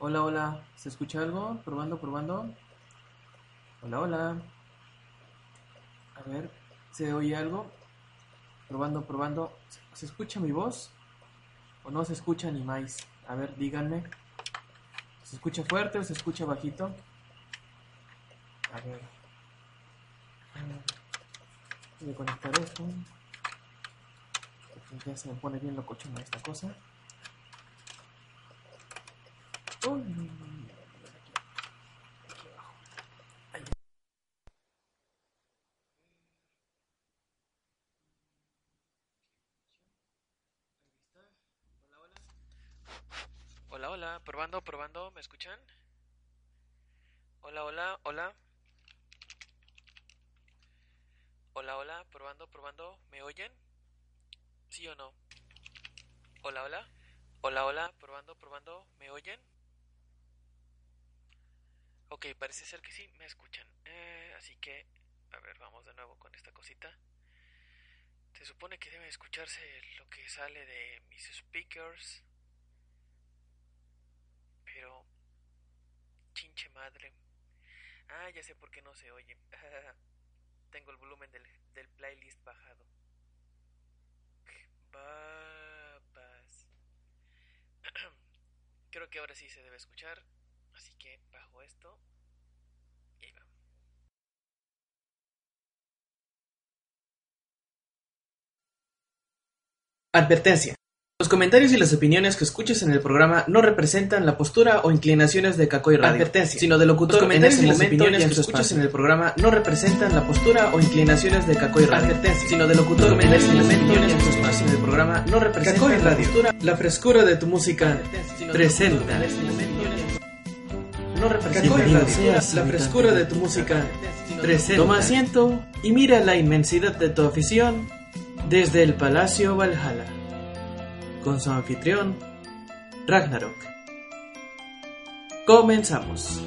Hola, hola, ¿se escucha algo? Probando, probando. Hola, hola. A ver, ¿se oye algo? Probando, probando. ¿Se escucha mi voz? ¿O no se escucha ni más? A ver, díganme. ¿Se escucha fuerte o se escucha bajito? A ver. Voy a conectar esto. Ya se me pone bien locochona esta cosa. Aquí, abajo. Hola, hola. Probando, probando. ¿Me escuchan? Hola, hola, hola. Hola, hola. Probando, probando. ¿Me oyen? ¿Sí o no? Hola, hola. Hola, hola. Probando, probando. ¿Me oyen? Ok, parece ser que sí, me escuchan. Eh, así que, a ver, vamos de nuevo con esta cosita. Se supone que debe escucharse lo que sale de mis speakers. Pero, chinche madre. Ah, ya sé por qué no se oye. Tengo el volumen del, del playlist bajado. Babas. Creo que ahora sí se debe escuchar. Así que bajo esto. Y ahí va. Advertencia. Los comentarios y las opiniones que escuches en el programa no representan la postura o inclinaciones de Cacoy Radio, Advertencia. sino de locutor Los comentarios en y las opiniones que escuches espacio. en el programa no representan la postura o inclinaciones de Cacoy Radio, Advertencia. sino de locutor en comentarios ese y las momento y opiniones en que escuches espacio. en el programa no representan Cacoy la Radio. postura, la frescura de tu música presenta. No representa la frescura de tu música presenta. Toma asiento y mira la inmensidad de tu afición desde el Palacio Valhalla con su anfitrión Ragnarok. Comenzamos.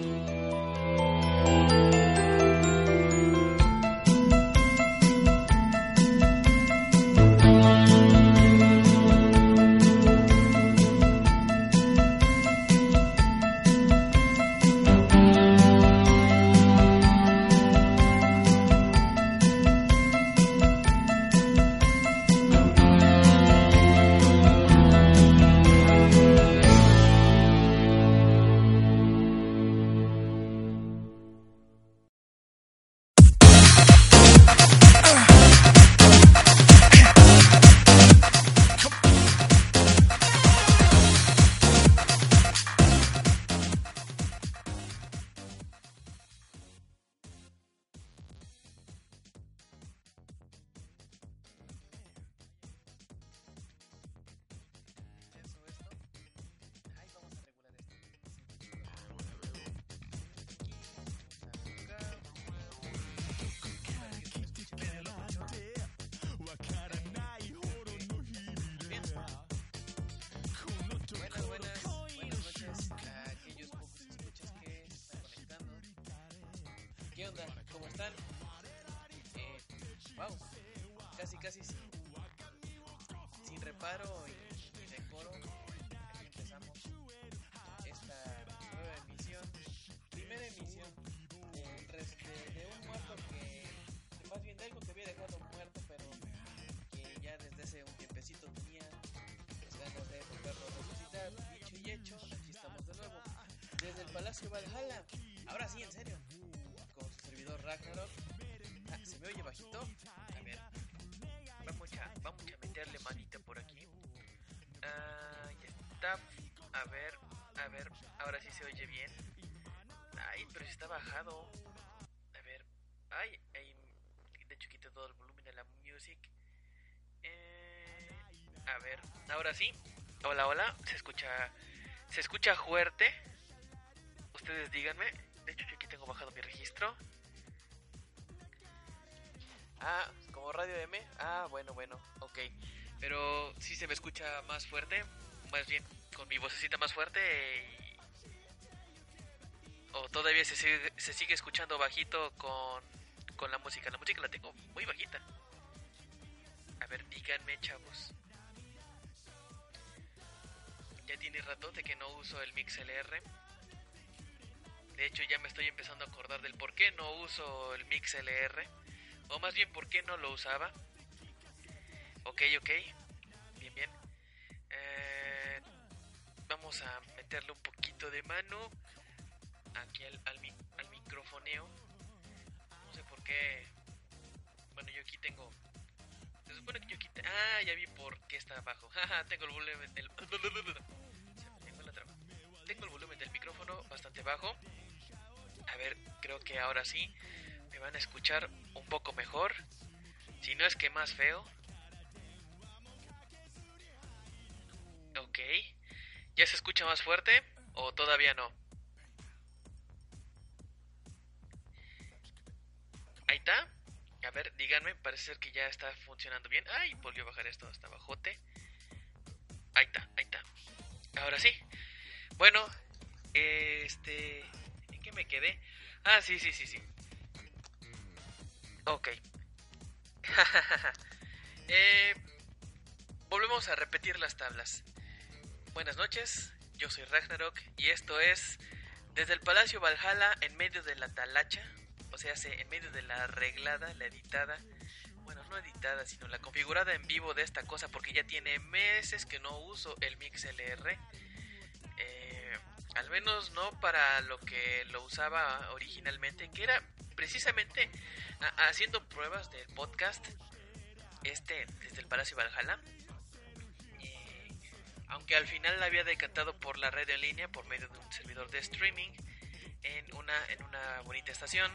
Se oye bien. Ay, pero si está bajado. A ver. Ay, ay. De hecho, quité todo el volumen de la music. Eh, a ver, ahora sí. Hola, hola. Se escucha. Se escucha fuerte. Ustedes díganme. De hecho, yo aquí tengo bajado mi registro. Ah, como radio M. Ah, bueno, bueno. Ok. Pero sí se me escucha más fuerte. Más bien, con mi vocecita más fuerte. O todavía se sigue, se sigue escuchando bajito con, con la música. La música la tengo muy bajita. A ver, díganme, chavos. Ya tiene ratote que no uso el MixLR. De hecho, ya me estoy empezando a acordar del por qué no uso el MixLR. O más bien, por qué no lo usaba. Ok, ok. Bien, bien. Eh, vamos a meterle un poquito de mano al, al, mi- al microfoneo. No sé por qué. Bueno, yo aquí tengo se supone que yo. Ah, ya vi por qué está abajo. Tengo el volumen del. Traba. Tengo el volumen del micrófono bastante bajo. A ver, creo que ahora sí me van a escuchar un poco mejor. Si no es que más feo. Ok. ¿Ya se escucha más fuerte? ¿O todavía no? Ahí está. A ver, díganme, parece ser que ya está funcionando bien. Ay, volvió a bajar esto hasta bajote. Ahí está, ahí está. Ahora sí. Bueno, este... ¿En qué me quedé? Ah, sí, sí, sí, sí. Ok. Eh, volvemos a repetir las tablas. Buenas noches, yo soy Ragnarok y esto es desde el Palacio Valhalla en medio de la talacha, sea, se- en medio de la arreglada, la editada, bueno, no editada, sino la configurada en vivo de esta cosa, porque ya tiene meses que no uso el MixLR. Eh, al menos no para lo que lo usaba originalmente, que era precisamente haciendo pruebas del podcast este desde el Palacio Valhalla. Eh, aunque al final la había decantado por la red en línea por medio de un servidor de streaming en una, en una bonita estación.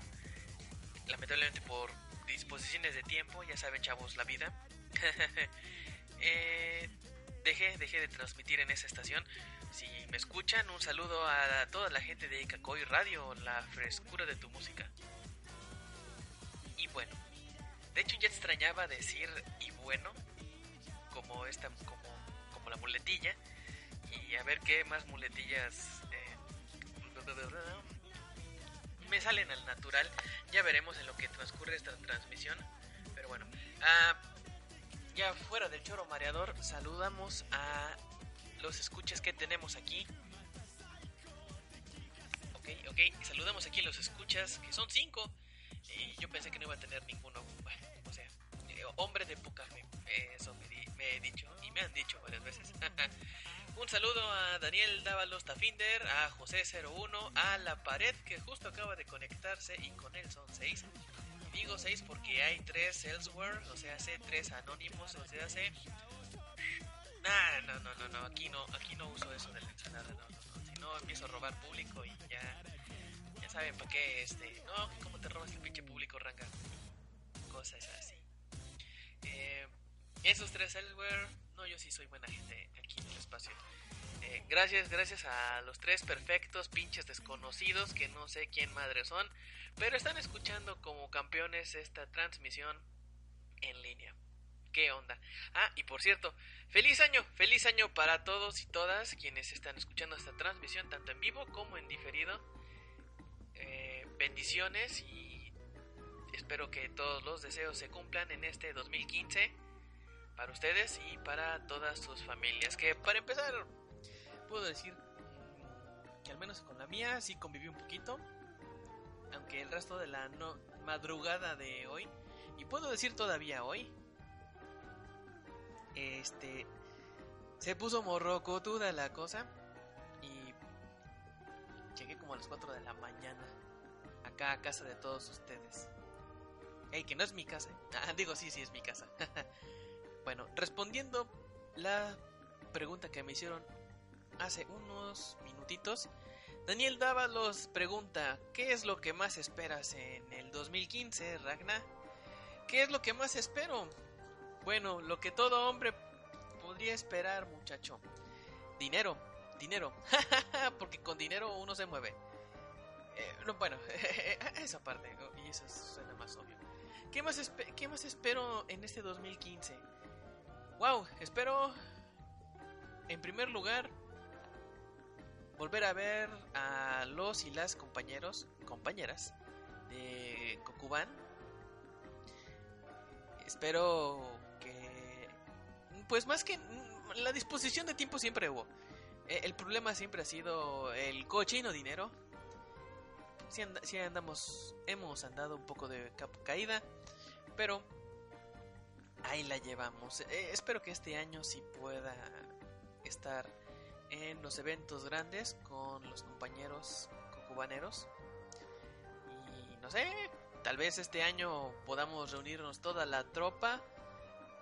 Lamentablemente por disposiciones de tiempo, ya saben chavos la vida. Eh, dejé, dejé de transmitir en esa estación. Si me escuchan, un saludo a toda la gente de Cacoy Radio, la frescura de tu música. Y bueno, de hecho ya extrañaba decir y bueno, como esta, como, como la muletilla. Y a ver qué más muletillas eh, me salen al natural. Ya veremos en lo que transcurre esta transmisión. Pero bueno, ah, ya fuera del choro mareador, saludamos a los escuches que tenemos aquí. Ok, ok, saludamos aquí los escuchas, que son cinco. Y yo pensé que no iba a tener ninguno. Hombre de poca fe. eh, Eso me, di- me he dicho y me han dicho varias veces. Un saludo a Daniel Dávalos Tafinder, a José01, a La Pared que justo acaba de conectarse y con él son seis. Y digo seis porque hay tres elsewhere, o sea, hace tres anónimos, o sea, hace... Nah, no, no, no, no, aquí no, aquí no uso eso de la ensalada, no, no, no. Si no empiezo a robar público y ya, ya saben para qué, este, no, cómo te robas el pinche público, ranga. Cosas así. Eh, esos tres elsewhere, no, yo sí soy buena gente aquí en el espacio. Eh, gracias, gracias a los tres perfectos pinches desconocidos que no sé quién madre son, pero están escuchando como campeones esta transmisión en línea. ¿Qué onda? Ah, y por cierto, feliz año, feliz año para todos y todas quienes están escuchando esta transmisión, tanto en vivo como en diferido. Eh, bendiciones y espero que todos los deseos se cumplan en este 2015 para ustedes y para todas sus familias. Que para empezar, puedo decir mm, que al menos con la mía sí conviví un poquito, aunque el resto de la madrugada de hoy, y puedo decir todavía hoy, este se puso morrocotuda la cosa. como a las 4 de la mañana. Acá a casa de todos ustedes. Ey, que no es mi casa. Ah, digo, sí, sí es mi casa. bueno, respondiendo la pregunta que me hicieron hace unos minutitos, Daniel Dávalos pregunta, ¿qué es lo que más esperas en el 2015, Ragna? ¿Qué es lo que más espero? Bueno, lo que todo hombre podría esperar, muchacho. Dinero, dinero. Porque con dinero uno se mueve. Eh, no, bueno, esa parte, y eso suena. ¿Qué más, ¿Qué más espero en este 2015? Wow, espero en primer lugar volver a ver a los y las compañeros, compañeras de Kokuban. Espero que, pues más que la disposición de tiempo siempre hubo. E, el problema siempre ha sido el cochino dinero. Si, andamos, hemos andado un poco de caída, pero ahí la llevamos. E, espero que este año sí pueda estar en los eventos grandes con los compañeros cubaneros. Y no sé, tal vez este año podamos reunirnos toda la tropa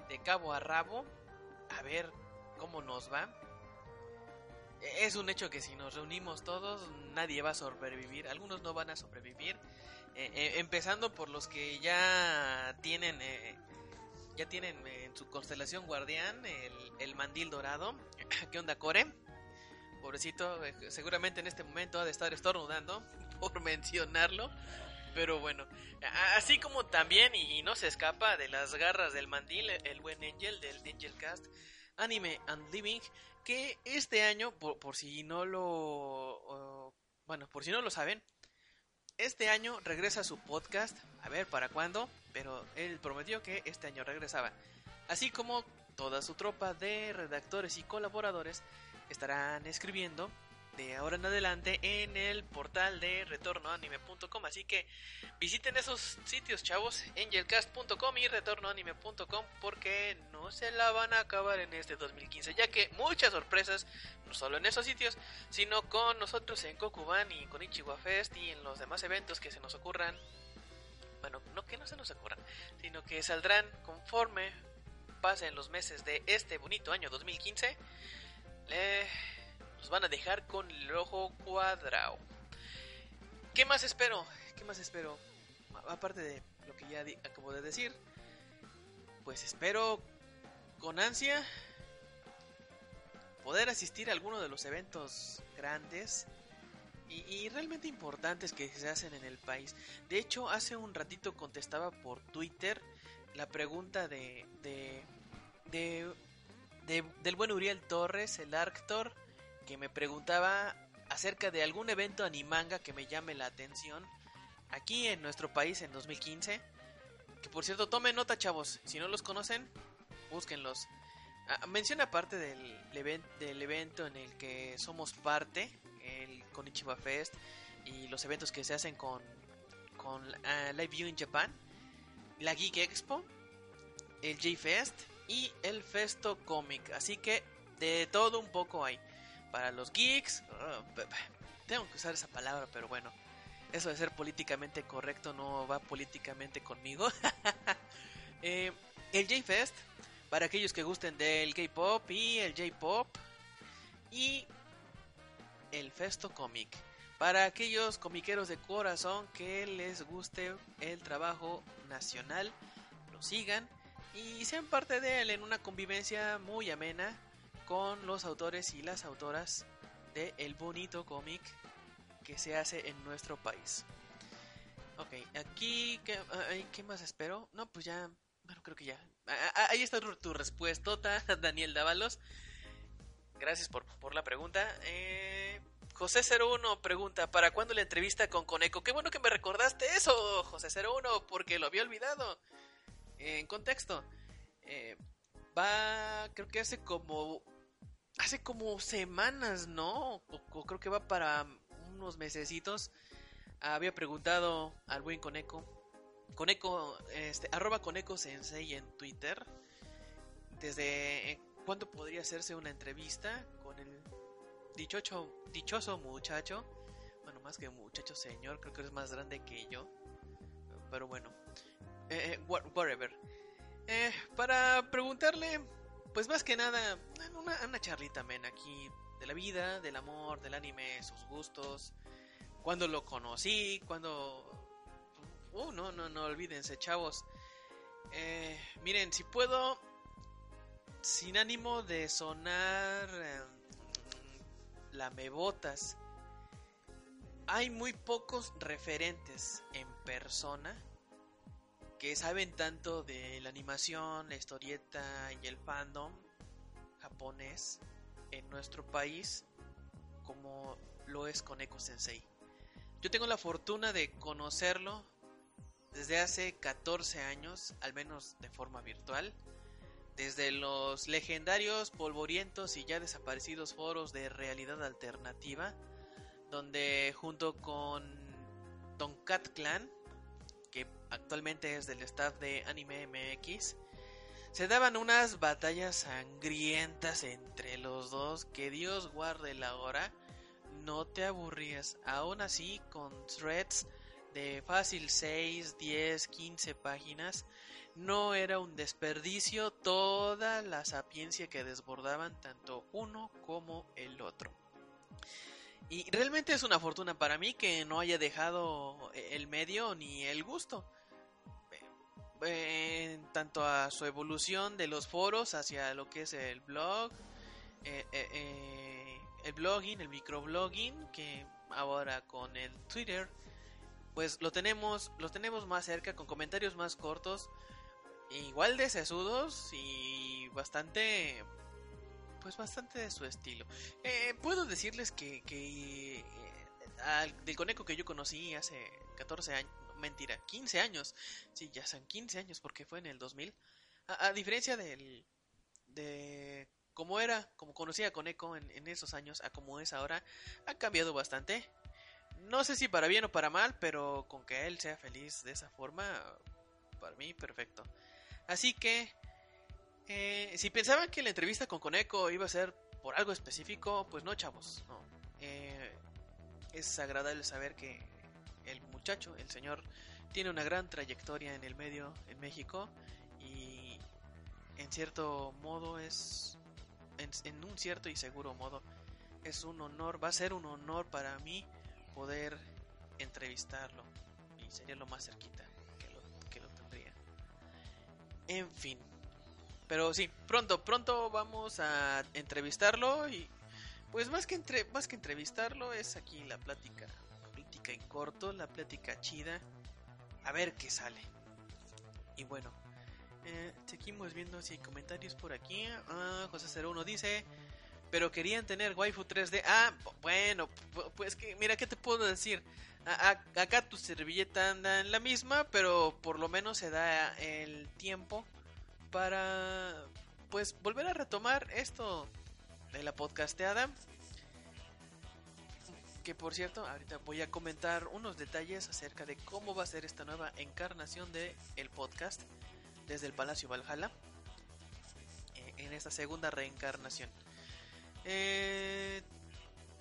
de cabo a rabo a ver cómo nos va. Es un hecho que si nos reunimos todos, nadie va a sobrevivir. Algunos no van a sobrevivir. Eh, eh, empezando por los que ya tienen, eh, ya tienen en su constelación guardián el, el mandil dorado. ¿Qué onda, Core? Pobrecito, seguramente en este momento ha de estar estornudando por mencionarlo. Pero bueno, así como también, y no se escapa de las garras del mandil, el buen Angel del Angel Cast, Anime and Living, que este año, por, si no lo... bueno, por si no lo saben, este año regresa su podcast, a ver para cuándo, pero él prometió que este año regresaba. Así como toda su tropa de redactores y colaboradores estarán escribiendo de ahora en adelante en el portal de retornoanime.com. Así que visiten esos sitios, chavos, angelcast.com y retornoanime.com, porque no se la van a acabar en este 2015, ya que muchas sorpresas, no solo en esos sitios, sino con nosotros en Kokuban y con Ichiwa Fest y en los demás eventos que se nos ocurran. Bueno, no que no se nos ocurran, sino que saldrán conforme pasen los meses de este bonito año 2015 eh, nos van a dejar con el ojo cuadrado. ¿Qué más espero? ¿Qué más espero? Aparte de lo que ya acabo de decir, pues espero con ansia poder asistir a alguno de los eventos grandes y, realmente importantes que se hacen en el país. De hecho, hace un ratito contestaba por Twitter la pregunta de, de, de del buen Uriel Torres, el Arctor, que me preguntaba acerca de algún evento animanga que me llame la atención aquí en nuestro país en 2015. Que por cierto, tomen nota, chavos. Si no los conocen, búsquenlos. Ah, menciona parte del, del evento en el que somos parte, el Konichiwa Fest y los eventos que se hacen con, con uh, Live View in Japan, la Geek Expo, el J-Fest y el Festo Comic. Así que de todo un poco hay. Para los geeks, uh, tengo que usar esa palabra, pero bueno, eso de ser políticamente correcto no va políticamente conmigo. eh, el J-Fest, para aquellos que gusten del K-Pop y el J-Pop. Y el Festo Comic. Para aquellos comiqueros de corazón que les guste el trabajo nacional, lo sigan y sean parte de él en una convivencia muy amena con los autores y las autoras de el bonito cómic que se hace en nuestro país. Ok, aquí, ¿qué, ¿qué más espero? No, pues ya, bueno, creo que ya. Ahí está tu, respuesta, Daniel Dávalos. Gracias por, por la pregunta. Eh, José01 pregunta, ¿para cuándo la entrevista con Coneco? Qué bueno que me recordaste eso, José01, porque lo había olvidado en contexto, eh, va, creo que hace como, hace como semanas, ¿no? O, creo que va para unos mesecitos. Había preguntado al buen Coneco, Coneco, este, arroba Coneco Sensei en Twitter, desde eh, cuándo podría hacerse una entrevista con el dichoso, dichoso muchacho Bueno, más que muchacho señor, creo que es más grande que yo. Pero bueno. Eh, eh whatever. Eh, para preguntarle, pues más que nada, una, charlita, men, aquí de la vida, del amor, del anime, sus gustos, cuando lo conocí, cuando... Uh, no, no, no olvídense, chavos. Eh, miren, si puedo, sin ánimo de sonar eh, lamebotas, hay muy pocos referentes en persona que saben tanto de la animación, la historieta y el fandom japonés en nuestro país como lo es Koneko Sensei. Yo tengo la fortuna de conocerlo desde hace 14 años, al menos de forma virtual, desde los legendarios, polvorientos y ya desaparecidos foros de realidad alternativa, donde junto con Don Cat Clan, que actualmente es del staff de Anime MX, se daban unas batallas sangrientas entre los dos, que Dios guarde la hora, no te aburrías, aún así con threads de fácil 6, 10, 15 páginas, no era un desperdicio toda la sapiencia que desbordaban tanto uno como el otro. Y realmente es una fortuna para mí que no haya dejado el medio ni el gusto. En tanto a su evolución de los foros hacia lo que es el blog, eh, eh, eh, el blogging, el microblogging, que ahora con el Twitter, pues lo tenemos, lo tenemos más cerca con comentarios más cortos, igual de sesudos y bastante pues bastante de su estilo. Eh, puedo decirles que, que eh, del conejo que yo conocí hace 14 años, mentira, 15 años, sí, ya son 15 años porque fue en el 2000, a, diferencia del, de cómo era, como conocía a Coneco en, en esos años, a como es ahora, ha cambiado bastante. No sé si para bien o para mal, pero con que él sea feliz de esa forma, para mí perfecto. Así que eh, si pensaban que la entrevista con Coneco iba a ser por algo específico, pues no, chavos. Eh, es agradable saber que el muchacho, el señor, tiene una gran trayectoria en el medio en México y en cierto modo es, en, un cierto y seguro modo, es un honor, va a ser un honor para mí poder entrevistarlo y sería lo más cerquita que lo, que lo tendría. En fin. Pero sí, pronto, pronto vamos a entrevistarlo y pues más que entre, más que entrevistarlo es aquí la plática, plática en corto, la plática chida, a ver qué sale. Y bueno, eh, seguimos viendo si hay comentarios por aquí. Ah, José 01 dice, pero querían tener waifu 3D. Ah, bueno, pues que mira, ¿qué te puedo decir? acá tu servilleta anda en la misma, pero por lo menos se da el tiempo para pues volver a retomar esto de la podcasteada. Que por cierto, ahorita voy a comentar unos detalles acerca de cómo va a ser esta nueva encarnación de el podcast desde el Palacio Valhalla eh, en esta segunda reencarnación. Eh,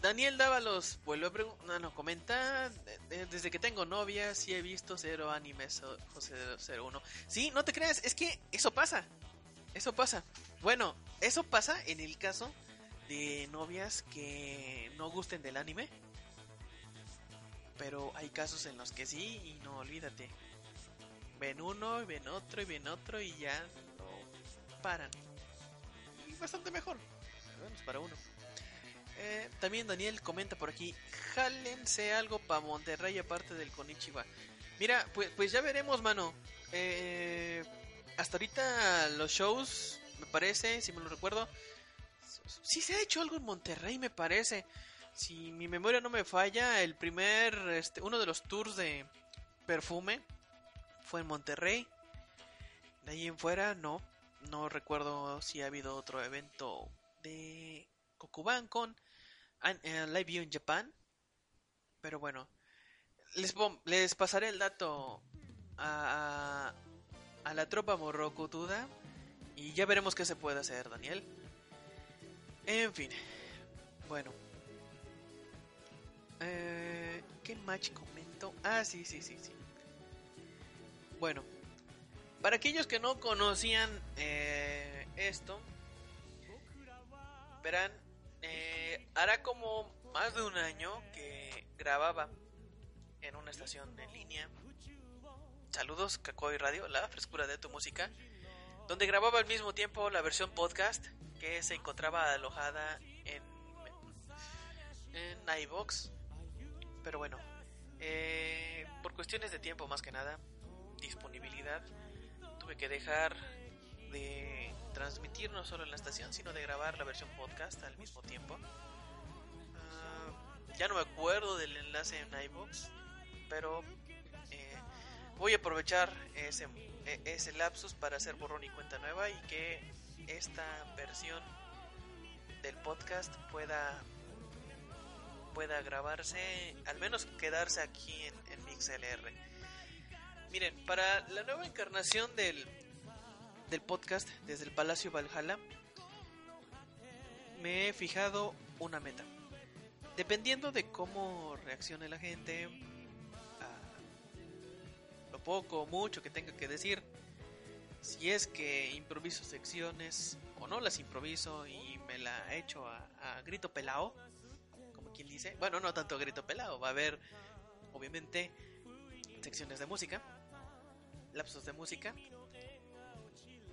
Daniel Dávalos vuelve a preguntar, no, comenta, desde que tengo novia sí he visto cero animes José 01. Sí, no te creas, es que eso pasa, eso pasa. Bueno, eso pasa en el caso de novias que no gusten del anime. Pero hay casos en los que sí y no olvídate. Ven uno y ven otro y ven otro y ya no paran. Y bastante mejor, al menos para uno. Eh, también Daniel comenta por aquí, jálense algo para Monterrey aparte del Konichiwa. Mira, pues, pues ya veremos, mano. Eh, hasta ahorita los shows, me parece, si me lo recuerdo, sí se ha hecho algo en Monterrey, me parece. Si mi memoria no me falla, el primer, este, uno de los tours de perfume fue en Monterrey. De ahí en fuera, no. No recuerdo si ha habido otro evento de Kokuban con Live View en Japan. Pero bueno, les, les pasaré el dato a, a, la tropa Morrocotuda y ya veremos qué se puede hacer, Daniel. En fin, bueno. Eh, ¿Qué match comentó? Ah, sí, sí, sí, sí. Bueno, para aquellos que no conocían eh, esto, verán, eh, hará como más de un año que grababa en una estación en línea. Saludos, Cacoy Radio, la frescura de tu música. Donde grababa al mismo tiempo la versión podcast que se encontraba alojada en, en iVox. Pero bueno, eh, por cuestiones de tiempo más que nada, disponibilidad, tuve que dejar de transmitir no solo en la estación, sino de grabar la versión podcast al mismo tiempo. Ah, ya no me acuerdo del enlace en iVox, pero eh, voy a aprovechar ese, e, ese lapsus para hacer borrón y cuenta nueva y que esta versión del podcast pueda pueda grabarse, al menos quedarse aquí en, en MixLR. Miren, para la nueva encarnación del, del podcast desde el Palacio Valhalla, me he fijado una meta. Dependiendo de cómo reaccione la gente, a lo poco o mucho que tenga que decir, si es que improviso secciones o no las improviso y me la echo a, grito pelao, como quien dice, bueno, no tanto a grito pelao, va a haber obviamente secciones de música, lapsos de música,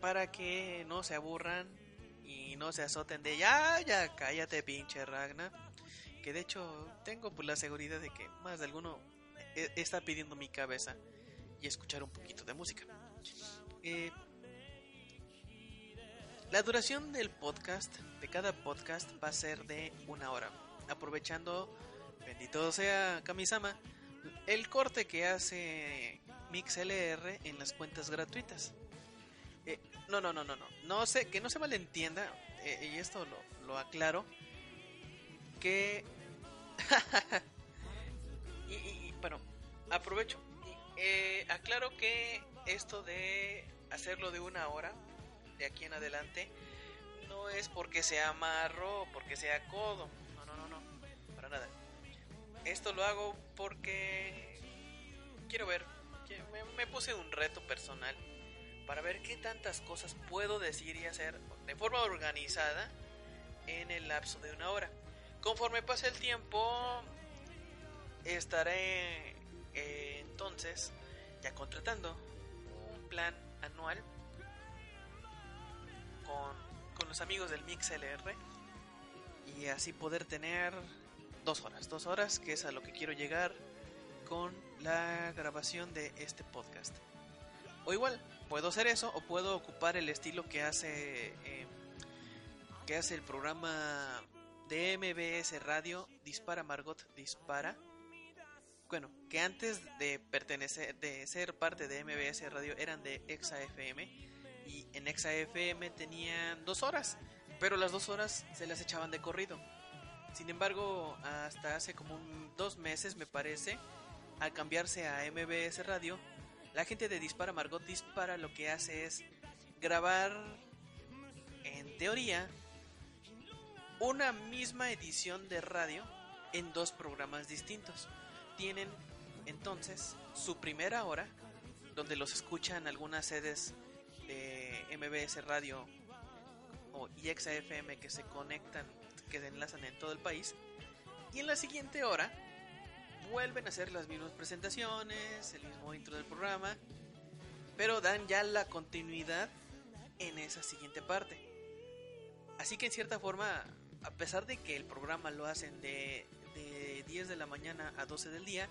para que no se aburran y no se azoten de ya, ya, cállate pinche Ragna. Que de hecho tengo pues, la seguridad de que más de alguno e, está pidiendo mi cabeza y escuchar un poquito de música. Eh, la duración del podcast, de cada podcast, va a ser de una hora. Aprovechando, bendito sea Kamisama, el corte que hace MixLR en las cuentas gratuitas. Eh, no, no, no, no, no. No sé, que no se malentienda, eh, y esto lo, lo aclaro, que... y, bueno, aprovecho. Eh, aclaro que esto de hacerlo de una hora, de aquí en adelante, no es porque sea marro porque sea codo. No, no, no, no, para nada. Esto lo hago porque quiero ver, me puse un reto personal para ver qué tantas cosas puedo decir y hacer de forma organizada en el lapso de una hora. Conforme pase el tiempo, estaré eh, entonces ya contratando un plan anual con, con los amigos del MixLR y así poder tener dos horas, dos horas que es a lo que quiero llegar con la grabación de este podcast. O igual, puedo hacer eso o puedo ocupar el estilo que hace eh, que hace el programa de MBS Radio Dispara Margot Dispara. Bueno, que antes de pertenecer de ser parte de MBS Radio eran de Exa FM y en Exa FM tenían dos horas, pero las dos horas se las echaban de corrido. Sin embargo, hasta hace como dos meses me parece, al cambiarse a MBS Radio, la gente de Dispara Margot Dispara lo que hace es grabar, en teoría, una misma edición de radio en dos programas distintos. Tienen entonces su primera hora, donde los escuchan algunas sedes de MBS Radio o FM que se conectan, que se enlazan en todo el país. Y en la siguiente hora vuelven a hacer las mismas presentaciones, el mismo intro del programa, pero dan ya la continuidad en esa siguiente parte. Así que en cierta forma, a pesar de que el programa lo hacen de, de 10 de la mañana a 12 del día,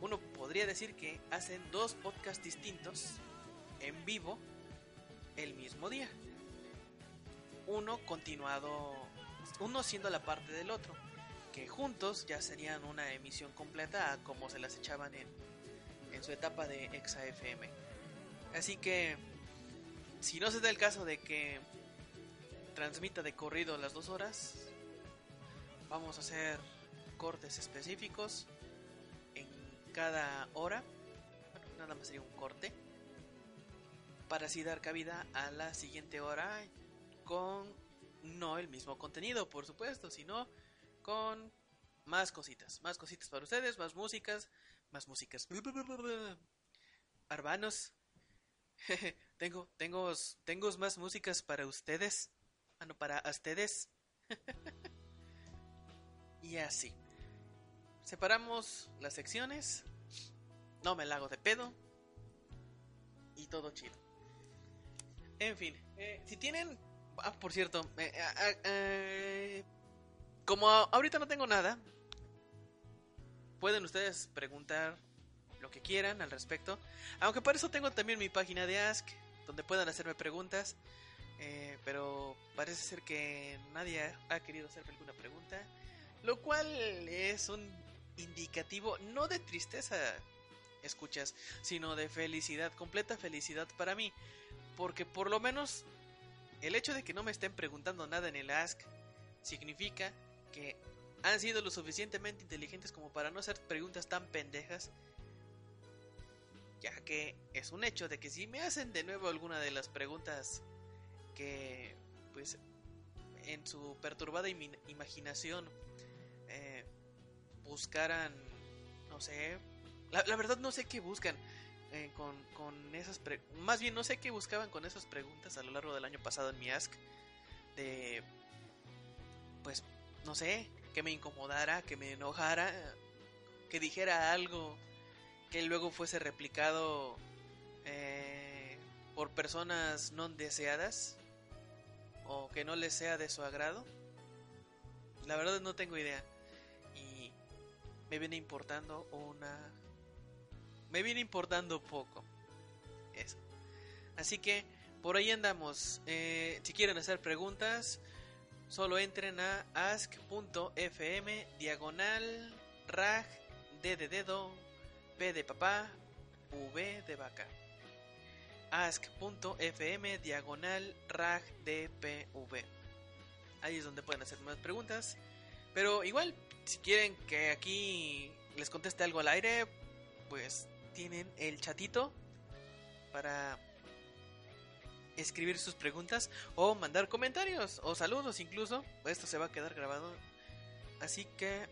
uno podría decir que hacen dos podcasts distintos en vivo el mismo día. Uno continuado, uno siendo la parte del otro juntos ya serían una emisión completa como se las echaban en, en su etapa de Exa FM. Así que, si no se da el caso de que transmita de corrido las dos horas, vamos a hacer cortes específicos en cada hora. Nada más sería un corte. Para así dar cabida a la siguiente hora con no el mismo contenido, por supuesto, sino con más cositas, más cositas para ustedes, más músicas, más músicas. Hermanos, tengo, tengo, tengo más músicas para ustedes. Ah, no, para ustedes. y así. Separamos las secciones. No me la hago de pedo. Y todo chido. En fin, eh, si tienen... Ah, por cierto, eh, ah, eh, como ahorita no tengo nada, pueden ustedes preguntar lo que quieran al respecto. Aunque por eso tengo también mi página de Ask, donde puedan hacerme preguntas. pero parece ser que nadie ha querido hacerme alguna pregunta. Lo cual es un indicativo no de tristeza, escuchas, sino de felicidad, completa felicidad para mí. Porque por lo menos el hecho de que no me estén preguntando nada en el Ask significa que han sido lo suficientemente inteligentes como para no hacer preguntas tan pendejas. Ya que es un hecho de que si me hacen de nuevo alguna de las preguntas que, pues, en su perturbada imaginación eh, buscaran, no sé, la, verdad no sé qué buscan eh, con, con, esas más bien no sé qué buscaban con esas preguntas a lo largo del año pasado en mi Ask de pues no sé que me incomodara que me enojara que dijera algo que luego fuese replicado eh, por personas no deseadas o que no les sea de su agrado la verdad no tengo idea y me viene importando una me viene importando poco. Eso. Así que por ahí andamos. Eh, si quieren hacer preguntas, solo entren a ask.fm diagonal rag d de dedo p de papá v de vaca. ask.fm diagonal rag dpv. Ahí es donde pueden hacer más preguntas. Pero igual, si quieren que aquí les conteste algo al aire, pues tienen el chatito para escribir sus preguntas o mandar comentarios o saludos incluso. Esto se va a quedar grabado. Así que...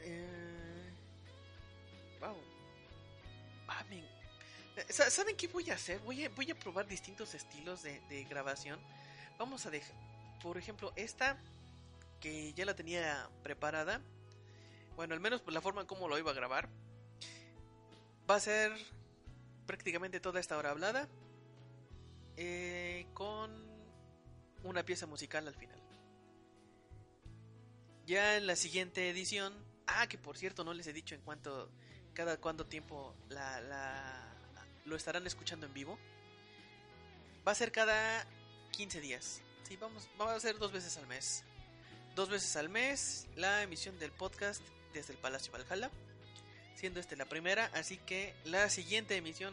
Eh, wow. Ah, ¿Saben qué voy a hacer? Voy a, voy a probar distintos estilos de, de grabación. Vamos a dejar, por ejemplo, esta que ya la tenía preparada. Bueno, al menos por la forma en cómo lo iba a grabar va a ser prácticamente toda esta hora hablada eh, con una pieza musical al final. Ya en la siguiente edición, ah, que por cierto no les he dicho en cuánto, cada cuánto tiempo la, lo estarán escuchando en vivo. Va a ser cada 15 días. Sí, vamos, vamos a hacer dos veces al mes. Dos veces al mes la emisión del podcast desde el Palacio Valhalla siendo este la primera, así que la siguiente emisión,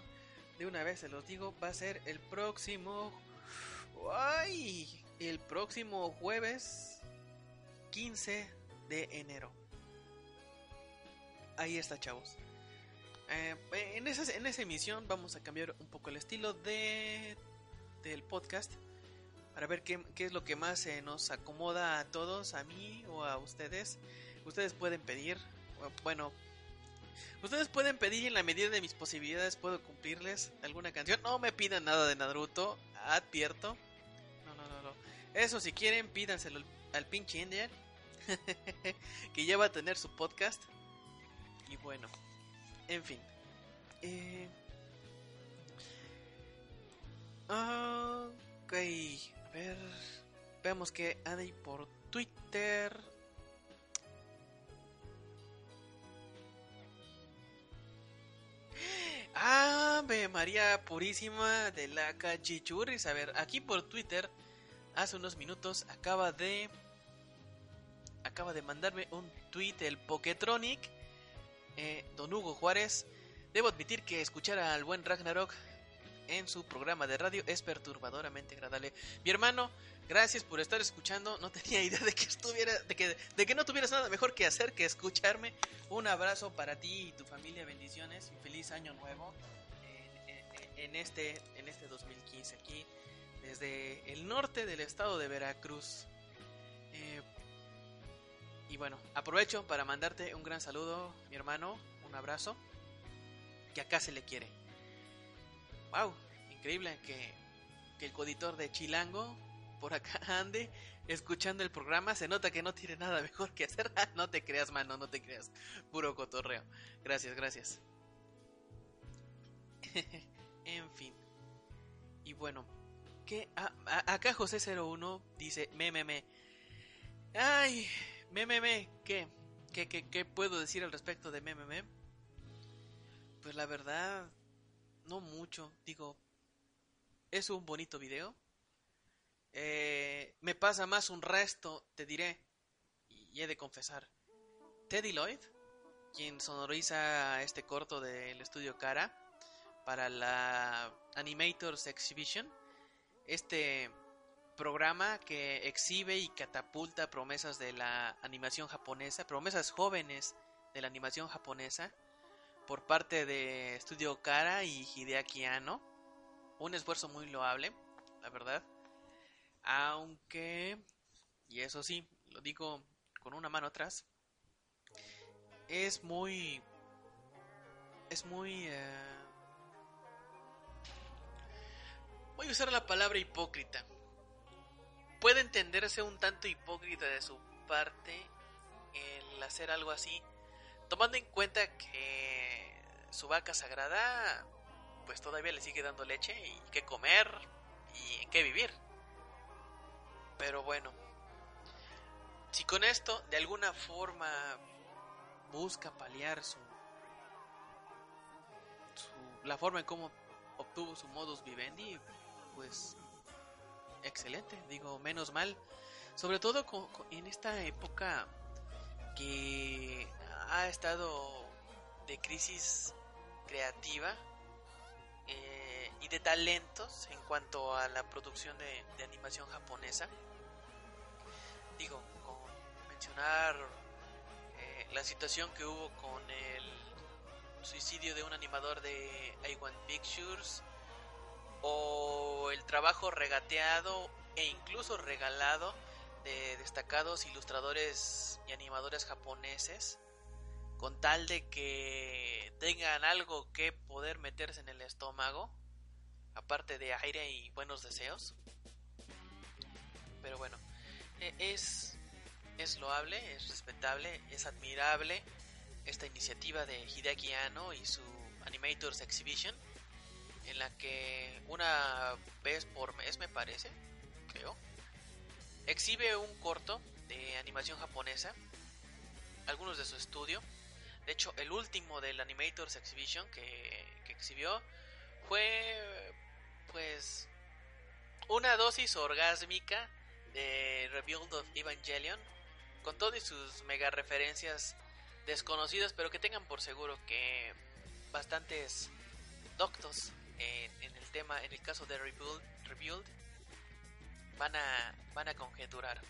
de una vez se los digo, va a ser el próximo... ¡Ay! El próximo jueves 15 de enero. Ahí está, chavos. Eh, en, esa, en esa emisión vamos a cambiar un poco el estilo de del podcast para ver qué, qué es lo que más nos acomoda a todos, a mí o a ustedes. Ustedes pueden pedir, bueno, Ustedes pueden pedir y en la medida de mis posibilidades puedo cumplirles alguna canción. No me pidan nada de Naruto, advierto. No, no, no, no. Eso si quieren, pídanselo al, pinche Indian. que ya va a tener su podcast. Y bueno, en fin. Eh... Ok, a ver. Veamos que hay por Twitter. Ave María Purísima de la Cachichurris. A ver, aquí por Twitter, hace unos minutos, acaba de. Acaba de mandarme un tweet el Poketronic, eh, Don Hugo Juárez. Debo admitir que escuchar al buen Ragnarok en su programa de radio es perturbadoramente agradable. Mi hermano, gracias por estar escuchando. No tenía idea de que estuviera, de que, de que no tuvieras nada mejor que hacer que escucharme. Un abrazo para ti y tu familia, bendiciones y feliz año nuevo en, este, en este 2015 aquí desde el norte del estado de Veracruz. Eh, y bueno, aprovecho para mandarte un gran saludo, mi hermano, un abrazo, que acá se le quiere. ¡Wow! Increíble que el coditor de Chilango por acá ande escuchando el programa. Se nota que no tiene nada mejor que hacer. no te creas, mano, no te creas. Puro cotorreo. Gracias, gracias. en fin. Y bueno, que acá José01 dice, me, me, me. Ay, me, me, me. ¿Qué? ¿Qué, qué, qué puedo decir al respecto de me, me, me? Pues la verdad, no mucho. Digo, es un bonito video. Eh, me pasa más un resto, te diré, y he de confesar. Teddy Lloyd, quien sonoriza este corto del estudio Cara para la Animators Exhibition, este programa que exhibe y catapulta promesas de la animación japonesa, promesas jóvenes de la animación japonesa, por parte de Estudio Kara y Hideaki Anno. Un esfuerzo muy loable, la verdad. Aunque, y eso sí, lo digo con una mano atrás, es muy... Es muy... Eh, voy a usar la palabra hipócrita. Puede entenderse un tanto hipócrita de su parte el hacer algo así, tomando en cuenta que su vaca sagrada pues todavía le sigue dando leche y que comer y en qué vivir. Pero bueno, si con esto de alguna forma busca paliar su, la forma en cómo obtuvo su modus vivendi, pues excelente, digo, menos mal. Sobre todo en esta época que ha estado de crisis creativa eh, y de talentos en cuanto a la producción de, animación japonesa. Digo, con mencionar eh, la situación que hubo con el suicidio de un animador de A1 Pictures o el trabajo regateado e incluso regalado de destacados ilustradores y animadores japoneses con tal de que tengan algo que poder meterse en el estómago, aparte de aire y buenos deseos. Pero bueno, e, es, es loable, es respetable, es admirable esta iniciativa de Hideaki Anno y su Animators Exhibition, en la que una vez por mes me parece, creo, exhibe un corto de animación japonesa, algunos de su estudio, de hecho, el último del Animators Exhibition que, exhibió fue, pues, una dosis orgásmica de Rebuild of Evangelion, con todas sus mega referencias desconocidas, pero que tengan por seguro que bastantes doctos en, el tema, en el caso de Rebuild, Rebuild van a, van a conjeturar.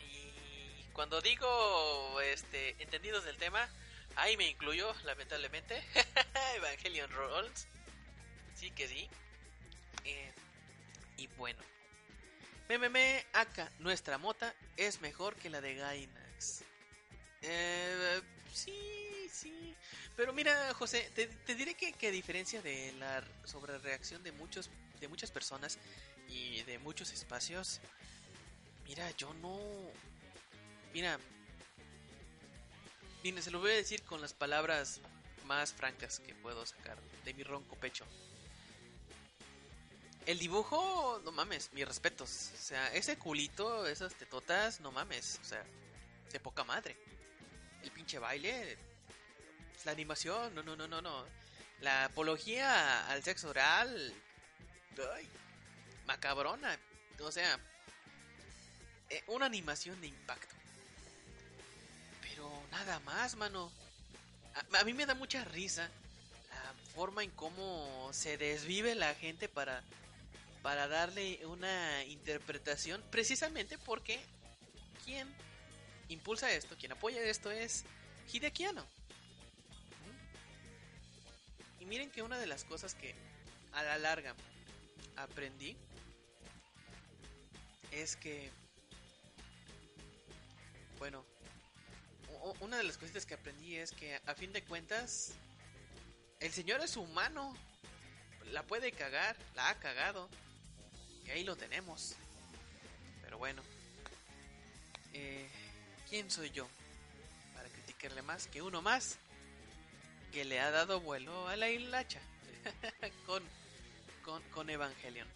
Y cuando digo este, entendidos del tema, Ahí me incluyo, lamentablemente. Evangelion Rolls. Sí que sí. Eh, y bueno. MMM acá, nuestra mota es mejor que la de Gainax. Eh, sí, sí. Pero mira, José, te, diré que, que, a diferencia de la sobre reacción de muchos, de muchas personas y de muchos espacios, mira, yo no. Mira, Mire, se lo voy a decir con las palabras más francas que puedo sacar de mi ronco pecho. El dibujo, no mames, mis respetos. O sea, ese culito, esas tetotas, no mames. O sea, de poca madre. El pinche baile, la animación, no, no, no, no, no. La apología al sexo oral, ay, macabrona. O sea, eh, una animación de impacto nada más, mano. A, mí me da mucha risa la forma en cómo se desvive la gente para, para darle una interpretación, precisamente porque quien impulsa esto, quien apoya esto es Hideaki Y miren que una de las cosas que a la larga aprendí es que, bueno, una de las cositas que aprendí es que a fin de cuentas el señor es humano. La puede cagar, la ha cagado. Y ahí lo tenemos. Pero bueno. Eh, ¿Quién soy yo? Para criticarle más que uno más. Que le ha dado vuelo a la hilacha. con, con, con Evangelion.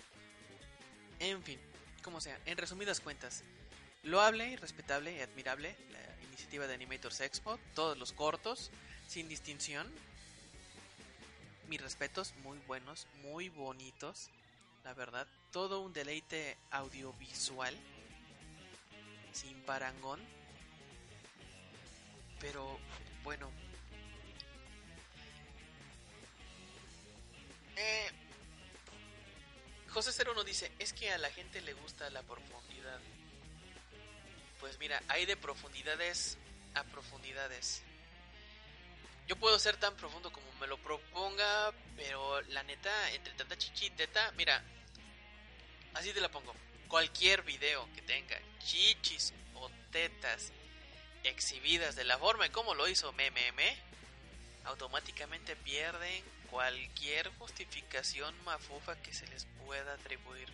En fin, como sea, en resumidas cuentas. Loable, respetable y admirable la iniciativa de Animators Expo. Todos los cortos, sin distinción mis respetos, muy buenos, muy bonitos, la verdad. Todo un deleite audiovisual, sin parangón. Pero bueno. Eh, José Ceruno dice, es que a la gente le gusta la profundidad. Pues mira, hay de profundidades a profundidades. Yo puedo ser tan profundo como me lo proponga, pero la neta, entre tanta chichiteta, mira, así te la pongo. Cualquier video que tenga chichis o tetas exhibidas de la forma en como lo hizo Meme, automáticamente pierden cualquier justificación mafufa que se les pueda atribuir.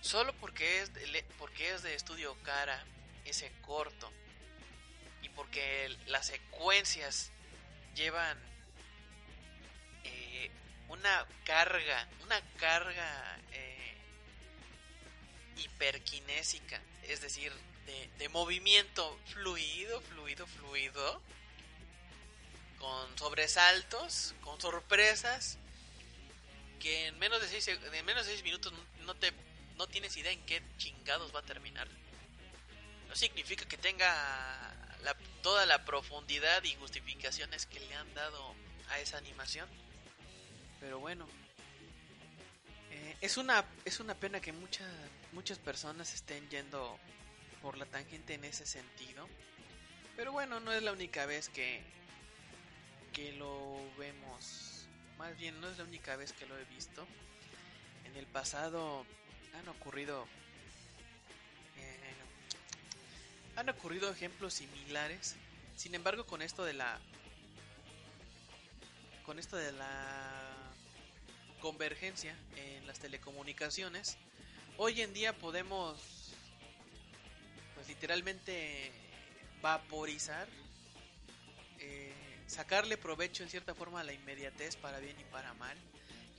Solo porque es de, porque es de estudio cara ese corto y porque las secuencias llevan eh, una carga, una carga eh, hiperkinésica, es decir, de, movimiento fluido, fluido, fluido, con sobresaltos, con sorpresas, que en menos de 6 en menos de seis minutos no, te no tienes idea en qué chingados va a terminar. No significa que tenga toda la profundidad y justificaciones que le han dado a esa animación. Pero bueno, eh, es, una, es una pena que muchas muchas personas estén yendo por la tangente en ese sentido. Pero bueno, no es la única vez que, que lo vemos. Más bien, no es la única vez que lo he visto. En el pasado han ocurrido han ocurrido ejemplos similares. Sin embargo, con esto de la con esto de la convergencia en las telecomunicaciones, hoy en día podemos pues literalmente vaporizar eh, sacarle provecho en cierta forma a la inmediatez para bien y para mal.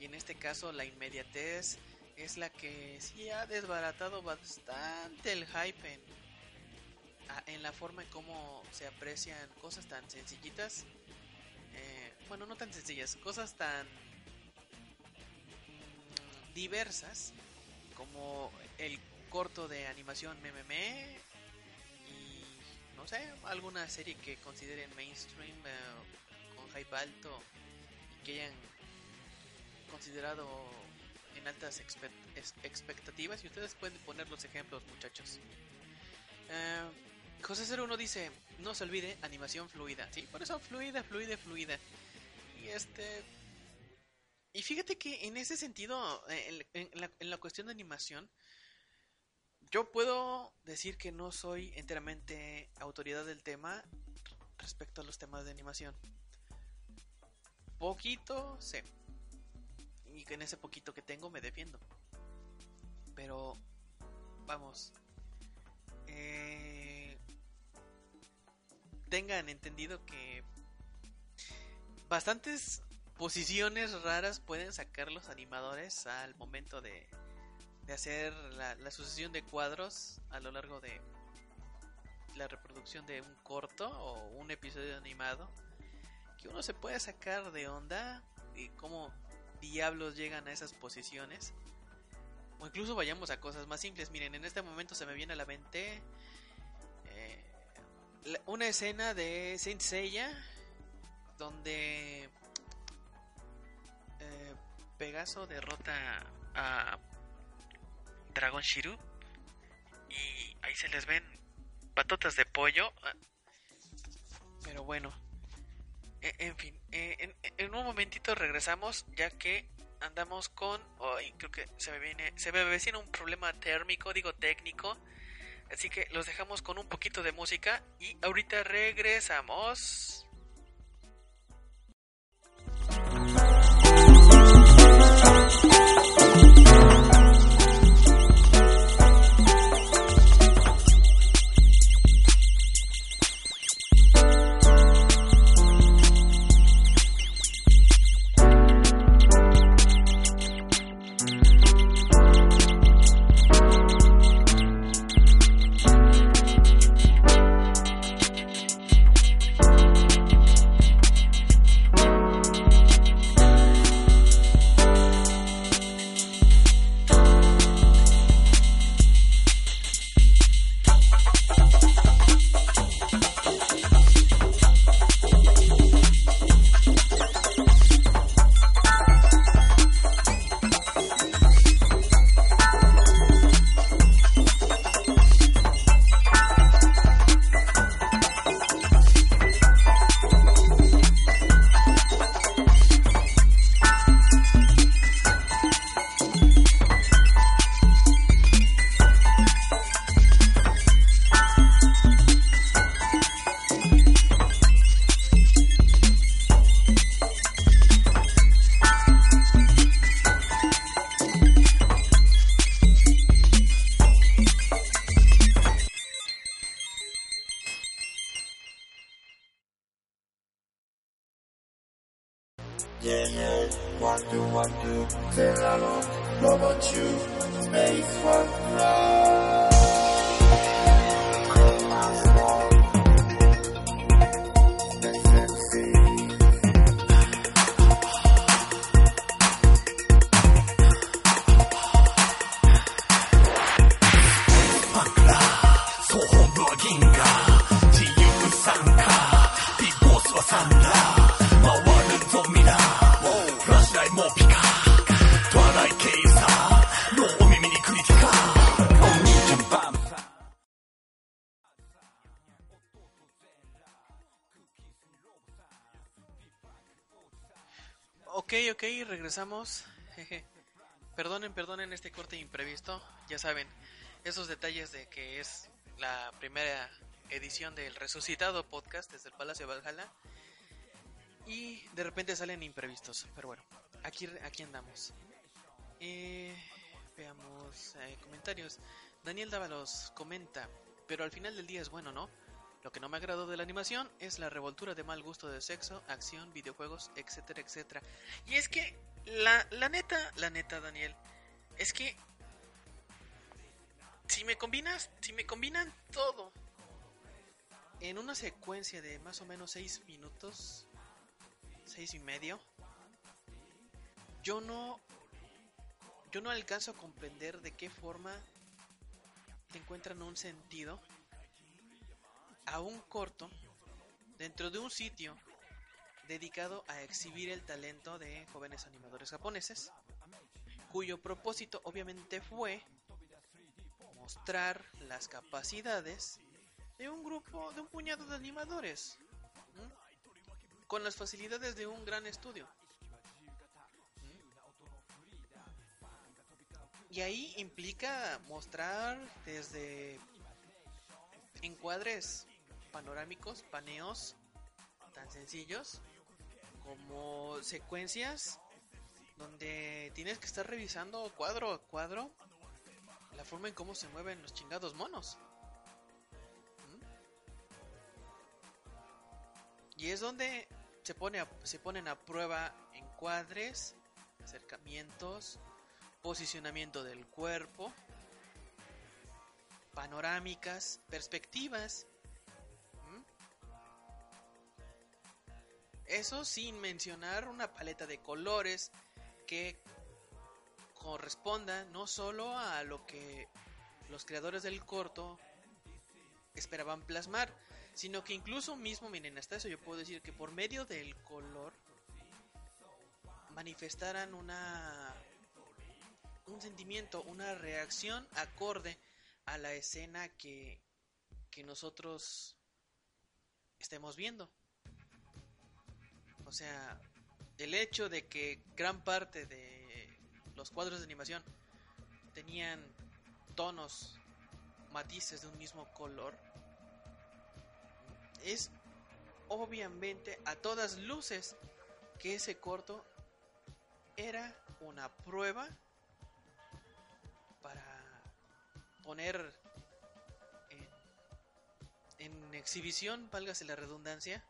Y en este caso la inmediatez es la que sí ha desbaratado bastante el hype en, en la forma en cómo se aprecian cosas tan sencillitas. Eh, bueno, no tan sencillas, cosas tan mm, diversas como el corto de animación MMM y no sé, alguna serie que consideren mainstream eh, con hype alto y que hayan considerado en altas expectativas y ustedes pueden poner los ejemplos muchachos. Eh, José uno dice, no se olvide, animación fluida. Sí, por eso fluida, fluida, fluida. Y este... Y fíjate que en ese sentido, en, la, cuestión de animación, yo puedo decir que no soy enteramente autoridad del tema respecto a los temas de animación. Poquito sé. Y en ese poquito que tengo me defiendo. Pero, vamos. Eh, tengan entendido que bastantes posiciones raras pueden sacar los animadores al momento de, de hacer la, sucesión de cuadros a lo largo de la reproducción de un corto o un episodio animado que uno se puede sacar de onda y cómo diablos llegan a esas posiciones. O incluso vayamos a cosas más simples. Miren en este momento se me viene a la mente una escena de Saint Seiya donde eh, Pegaso derrota a Dragon Shiru y ahí se les ven patotas de pollo. Pero bueno, e, en fin, e, en, un momentito regresamos ya que andamos con, creo que se me viene, se me vecina un problema térmico, digo técnico Así que los dejamos con un poquito de música y ahorita regresamos. Regresamos. Jeje. Perdonen, perdonen este corte imprevisto. Ya saben, esos detalles de que es la primera edición del resucitado podcast desde el Palacio de Valhalla. Y de repente salen imprevistos. Pero bueno, aquí, aquí andamos. Eh, veamos eh, comentarios. Daniel Dávalos comenta, pero al final del día es bueno, ¿no? Lo que no me agradó de la animación es la revoltura de mal gusto de sexo, acción, videojuegos, etcétera, etcétera. Y es que, la, la neta, la neta, Daniel, es que si me combinas, si me combinan todo en una secuencia de más o menos 6 minutos, seis y medio, yo no, yo no alcanzo a comprender de qué forma te encuentran un sentido a un corto dentro de un sitio dedicado a exhibir el talento de jóvenes animadores japoneses, cuyo propósito obviamente fue mostrar las capacidades de un grupo, de un puñado de animadores, con las facilidades de un gran estudio. Y ahí implica mostrar desde encuadres panorámicos, paneos tan sencillos como secuencias donde tienes que estar revisando cuadro a cuadro la forma en cómo se mueven los chingados monos. ¿Mm? Y es donde se, pone a- se ponen a prueba encuadres, acercamientos, posicionamiento del cuerpo, panorámicas, perspectivas. Eso sin mencionar una paleta de colores que corresponda no solo a lo que los creadores del corto esperaban plasmar, sino que incluso mismo, miren, hasta eso yo puedo decir que por medio del color manifestaran una un sentimiento, una reacción acorde a la escena que, que nosotros estemos viendo. O sea, el hecho de que gran parte de los cuadros de animación tenían tonos matices de un mismo color, es obviamente a todas luces que ese corto era una prueba para poner en, exhibición, válgase la redundancia,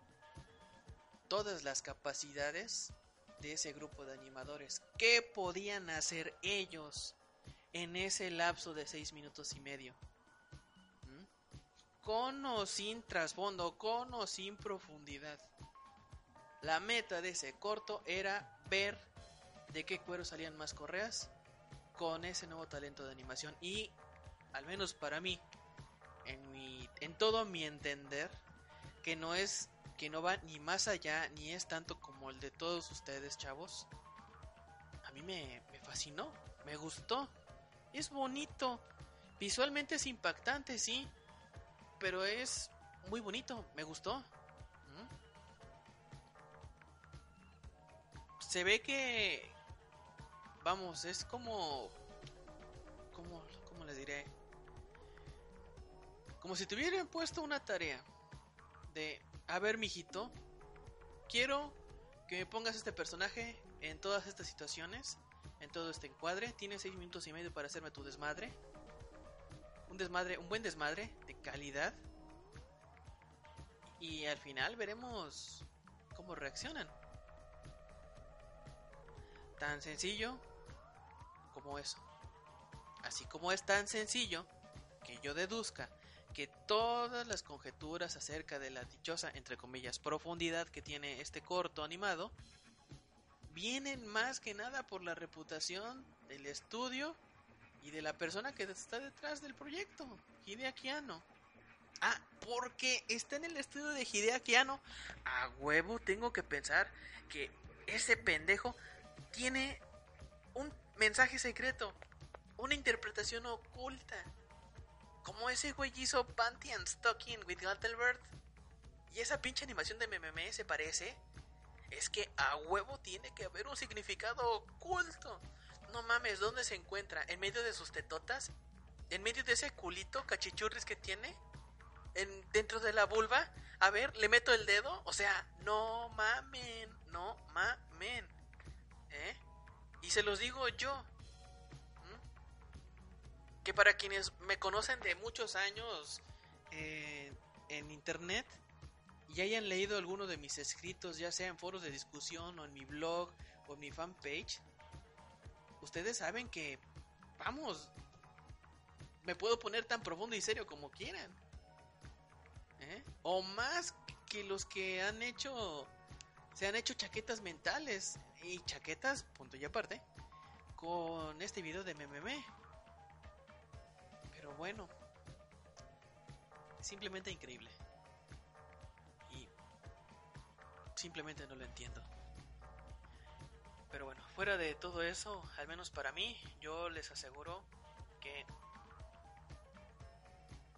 todas las capacidades de ese grupo de animadores. ¿Qué podían hacer ellos en ese lapso de seis minutos y medio? ¿Mm? Con o sin trasfondo, con o sin profundidad. La meta de ese corto era ver de qué cuero salían más correas con ese nuevo talento de animación y al menos para mí en mi en todo mi entender que no es que no va ni más allá ni es tanto como el de todos ustedes chavos. A mí me, me fascinó me gustó. Es bonito. Visualmente es impactante sí pero es muy bonito me gustó. Se ve que vamos, es como... ¿Cómo, cómo les diré? Como si te hubieran puesto una tarea de, a ver, mijito, quiero que me pongas este personaje en todas estas situaciones, en todo este encuadre. Tienes seis minutos y medio para hacerme tu desmadre. Un desmadre, un buen desmadre de calidad. Y al final veremos cómo reaccionan. Tan sencillo como eso. Así como es tan sencillo que yo deduzca que todas las conjeturas acerca de la dichosa, entre comillas, profundidad que tiene este corto animado, vienen más que nada por la reputación del estudio y de la persona que está detrás del proyecto, Hideaki Anno. Ah, porque está en el estudio de Hideaki Anno, a huevo tengo que pensar que ese pendejo tiene un mensaje secreto, una interpretación oculta. Como ese güey hizo Panty and Stocking with Guttelbert. Y esa pinche animación de MMM se parece. Es que a huevo tiene que haber un significado oculto. No mames, ¿dónde se encuentra? ¿En medio de sus tetotas? ¿En medio de ese culito cachichurris que tiene? ¿En, ¿Dentro de la vulva? A ver, ¿le meto el dedo? O sea, no mamen, no mamen. ¿Eh? Y se los digo yo. Que para quienes me conocen de muchos años eh, en internet y hayan leído alguno de mis escritos, ya sea en foros de discusión o en mi blog o en mi fanpage, ustedes saben que, vamos, me puedo poner tan profundo y serio como quieran. ¿eh? O más que los que han hecho, se han hecho chaquetas mentales y chaquetas, punto y aparte, con este video de MMM. Bueno, simplemente increíble. Y simplemente no lo entiendo. Pero bueno, fuera de todo eso, al menos para mí, yo les aseguro que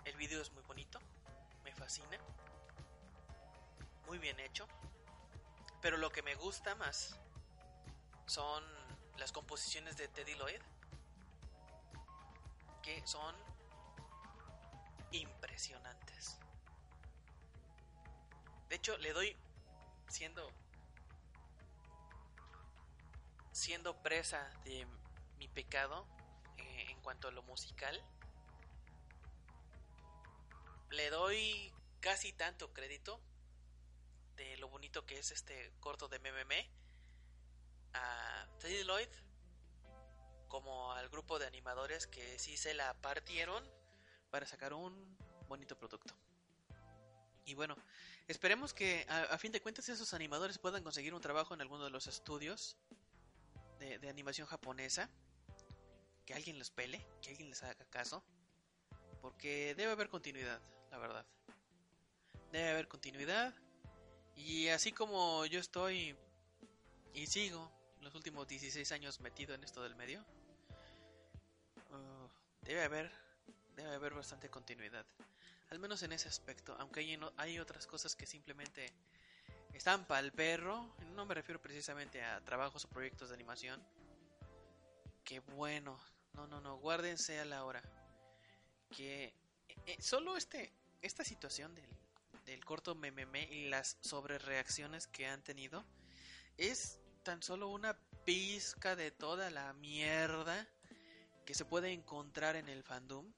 el video es muy bonito, me fascina, muy bien hecho. Pero lo que me gusta más son las composiciones de Teddy Lloyd, que son impresionantes. De hecho, le doy siendo siendo presa de mi pecado eh, en cuanto a lo musical. Le doy casi tanto crédito de lo bonito que es este corto de MMM a Teddy Lloyd como al grupo de animadores que sí se la partieron para sacar un bonito producto. Y bueno, esperemos que a, fin de cuentas esos animadores puedan conseguir un trabajo en alguno de los estudios de, animación japonesa. Que alguien los pele, que alguien les haga caso. Porque debe haber continuidad, la verdad. Debe haber continuidad. Y así como yo estoy y sigo los últimos 16 años metido en esto del medio, uh, debe haber debe haber bastante continuidad. Al menos en ese aspecto, aunque hay, hay otras cosas que simplemente están para el perro, no me refiero precisamente a trabajos o proyectos de animación. Que bueno, no, no, no, guárdense a la hora. Que eh, solo este, esta situación del, del corto meme y las sobrereacciones que han tenido es tan solo una pizca de toda la mierda que se puede encontrar en el fandom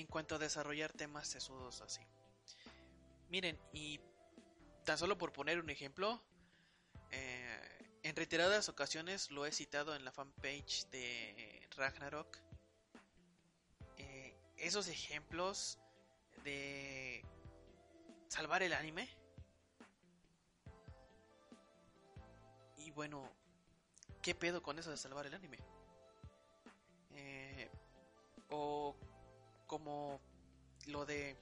en cuanto a desarrollar temas sesudos así. Miren, y tan solo por poner un ejemplo, eh, en reiteradas ocasiones lo he citado en la fanpage de Ragnarok. Eh, esos ejemplos de salvar el anime. Y bueno, ¿qué pedo con eso de salvar el anime? Eh, o como lo de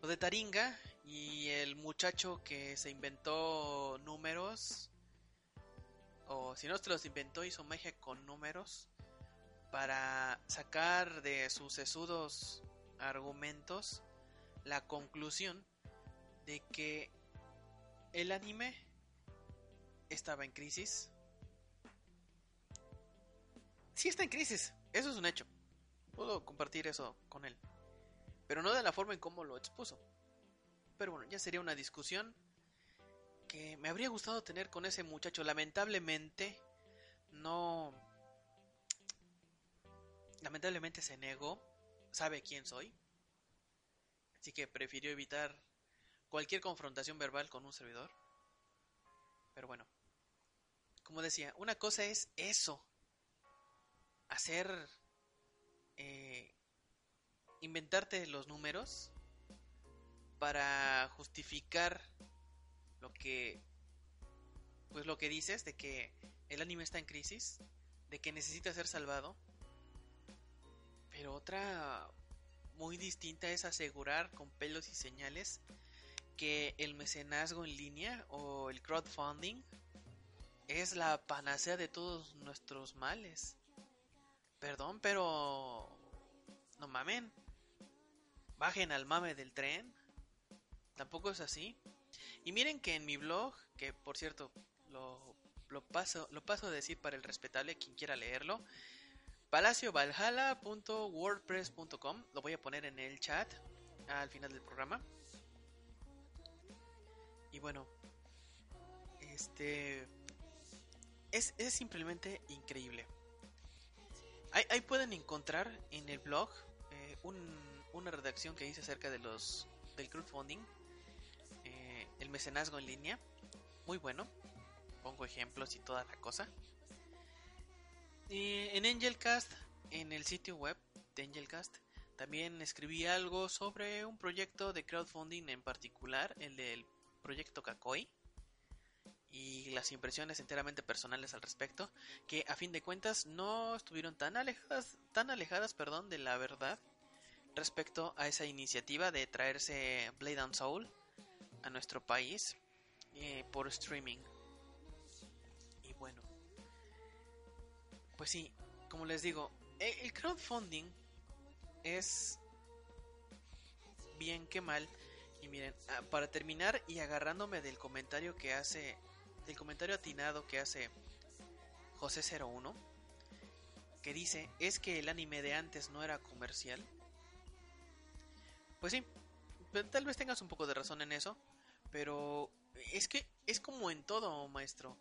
lo de Taringa y el muchacho que se inventó números o si no se los inventó hizo magia con números para sacar de sus sesudos argumentos la conclusión de que el anime estaba en crisis. Sí está en crisis, eso es un hecho. Puedo compartir eso con él. Pero no de la forma en cómo lo expuso. Pero bueno, ya sería una discusión que me habría gustado tener con ese muchacho. Lamentablemente, no... Lamentablemente se negó. Sabe quién soy. Así que prefirió evitar cualquier confrontación verbal con un servidor. Pero bueno. Como decía, una cosa es eso. Hacer... Eh, inventarte los números para justificar lo que pues lo que dices de que el anime está en crisis, de que necesita ser salvado. Pero otra muy distinta es asegurar con pelos y señales que el mecenazgo en línea o el crowdfunding es la panacea de todos nuestros males. Perdón, pero no mamen. Bajen al mame del tren. Tampoco es así. Y miren que en mi blog, que por cierto lo, paso, lo paso a decir para el respetable, quien quiera leerlo, palaciovalhalla.wordpress.com, lo voy a poner en el chat al final del programa. Y bueno, este es, es simplemente increíble. Ahí, ahí, pueden encontrar en el blog eh, un, una redacción que hice acerca de los del crowdfunding el mecenazgo en línea. Muy bueno. Pongo ejemplos y toda la cosa. Y en Angelcast, en el sitio web de Angelcast, también escribí algo sobre un proyecto de crowdfunding en particular, el del proyecto Kakoi. Y las impresiones enteramente personales al respecto, que a fin de cuentas no estuvieron tan alejadas, tan alejadas, perdón, de la verdad respecto a esa iniciativa de traerse Blade and Soul a nuestro país eh, por streaming. Y bueno, pues sí, como les digo, e, el crowdfunding es bien que mal. Y miren, ah, para terminar y agarrándome del comentario que hace, del comentario atinado que hace José01, que dice, es que el anime de antes no era comercial. Pues sí, tal vez tengas un poco de razón en eso. Pero es que es como en todo, maestro.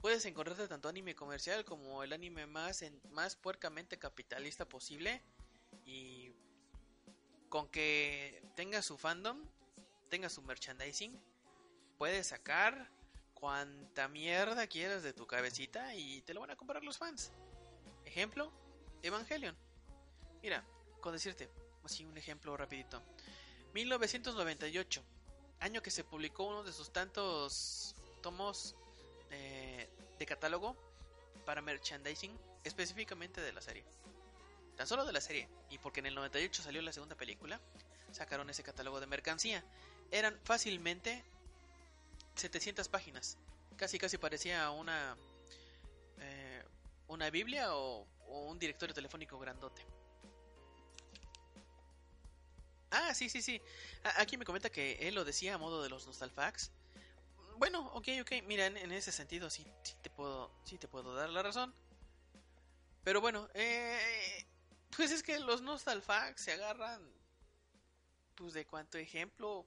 Puedes encontrarte tanto anime comercial como el anime más, en, más puercamente capitalista posible. Y con que tenga su fandom, tenga su merchandising, puedes sacar cuanta mierda quieras de tu cabecita y te lo van a comprar los fans. Ejemplo, Evangelion. Mira, con decirte, así un ejemplo rapidito. 1998 año que se publicó uno de sus tantos tomos eh, de catálogo para merchandising, específicamente de la serie. Tan solo de la serie, y porque en el 98 salió la segunda película, sacaron ese catálogo de mercancía. Eran fácilmente 700 páginas. Casi casi parecía una eh, una Biblia o, un directorio telefónico grandote. Ah, sí, sí, sí. Aquí me comenta que él lo decía a modo de los Nostalfax. Bueno, ok, ok. Mira, en, ese sentido sí, te puedo, sí te puedo dar la razón. Pero bueno, eh, Pues es que los nostalfax se agarran. Pues de cuánto ejemplo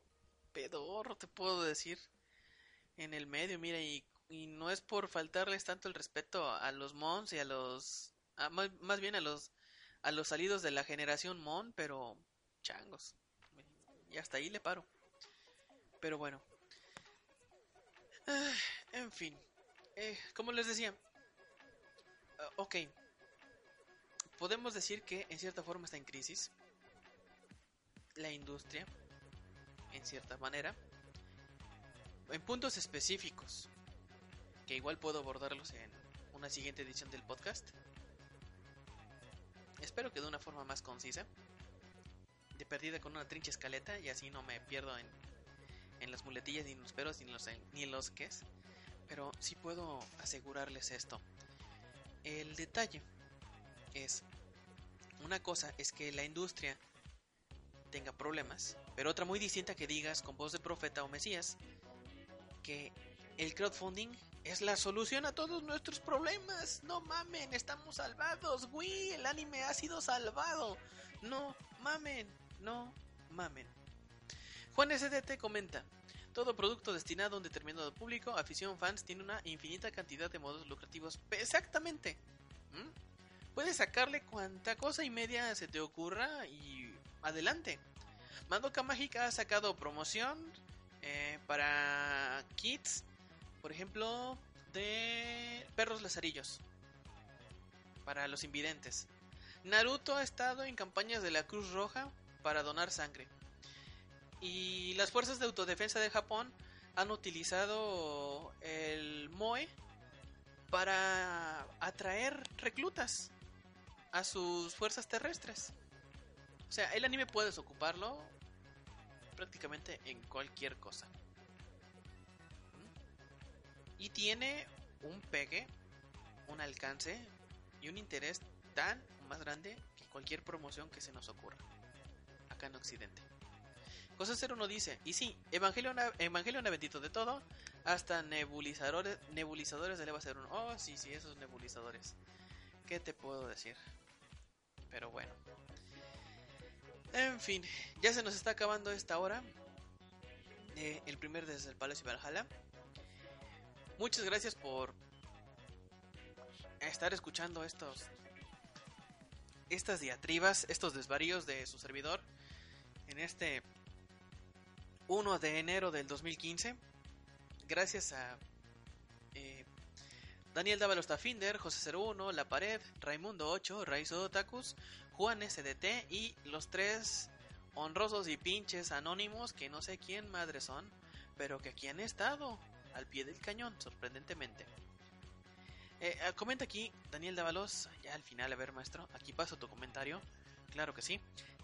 pedorro te puedo decir. En el medio, mira, y, y no es por faltarles tanto el respeto a los Mons y a los. a- más, bien a los. a los salidos de la generación Mon, pero. changos. Y hasta ahí le paro. Pero bueno. Ah, en fin. Eh, como les decía. ah, ok. Podemos decir que en cierta forma está en crisis. La industria. En cierta manera. En puntos específicos. Que igual puedo abordarlos en una siguiente edición del podcast. Espero que de una forma más concisa. De perdida con una trincha escaleta y así no me pierdo en, en las muletillas ni en los peros ni los, ni los. Pero sí puedo asegurarles esto. El detalle es, una cosa es que la industria tenga problemas, pero otra muy distinta que digas con voz de profeta o mesías el crowdfunding es la solución a todos nuestros problemas. No mamen, estamos salvados, güey, el anime ha sido salvado. No mamen, no mamen. Juan SDT comenta, todo producto destinado a un determinado público, afición, fans, tiene una infinita cantidad de modos lucrativos. Exactamente. ¿Mm? Puedes sacarle cuanta cosa y media se te ocurra y adelante. Madoka Mágica ha sacado promoción eh, para kits, por ejemplo, de perros lazarillos para los invidentes. Naruto ha estado en campañas de la Cruz Roja para donar sangre. Y las fuerzas de autodefensa de Japón han utilizado el MOE para atraer reclutas a sus fuerzas terrestres. O sea, el anime puedes ocuparlo prácticamente en cualquier cosa. Y tiene un pegue, un alcance y un interés tan más grande que cualquier promoción que se nos ocurra acá en Occidente. Cosa Cero uno dice, y sí, Evangelion ha vendido de todo, hasta nebulizadores, nebulizadores de Leva 01. Oh, sí, sí, esos nebulizadores. ¿Qué te puedo decir? Pero bueno. En fin, ya se nos está acabando esta hora. de el primer desde el Palacio Valhalla. Muchas gracias por estar escuchando estos estas diatribas, estos desvaríos de su servidor en este 1 de enero del 2015. Gracias a eh, Daniel Dávalos Tafinder, José 01, La Pared, Raimundo 8, Raizo Otakus, Juan SDT y los tres honrosos y pinches anónimos que no sé quién madre son, pero que aquí han estado al pie del cañón, sorprendentemente. Eh, eh, comenta aquí Daniel Dávalos, ya al final, a ver maestro, aquí paso tu comentario, claro que sí.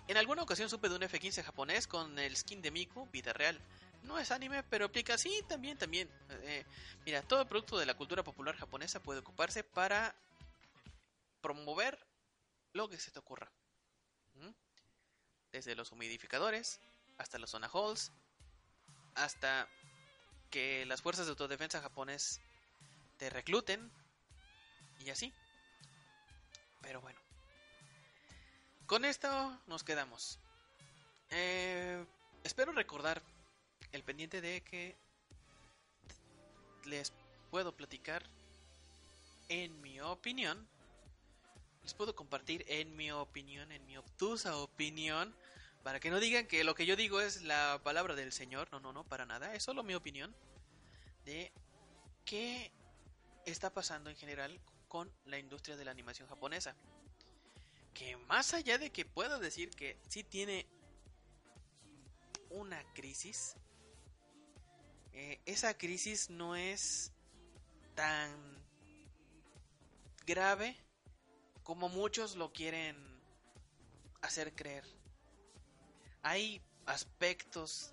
En alguna ocasión supe de un F-15 japonés con el skin de Miku, vida real. No es anime, pero aplica, sí, también, también. Eh, mira, todo producto de la cultura popular japonesa puede ocuparse para promover lo que se te ocurra. ¿Mm? Desde los humidificadores, hasta los zona halls, hasta que las fuerzas de autodefensa japonés te recluten y así. Pero bueno. Con esto nos quedamos. Eh, espero recordar el pendiente de que les puedo platicar en mi opinión. Les puedo compartir en mi opinión, en mi obtusa opinión. Para que no digan que lo que yo digo es la palabra del Señor. No, no, no, para nada. Es solo mi opinión de qué está pasando en general con la industria de la animación japonesa. Que más allá de que puedo decir que sí tiene una crisis, eh, esa crisis no es tan grave como muchos lo quieren hacer creer. Hay aspectos,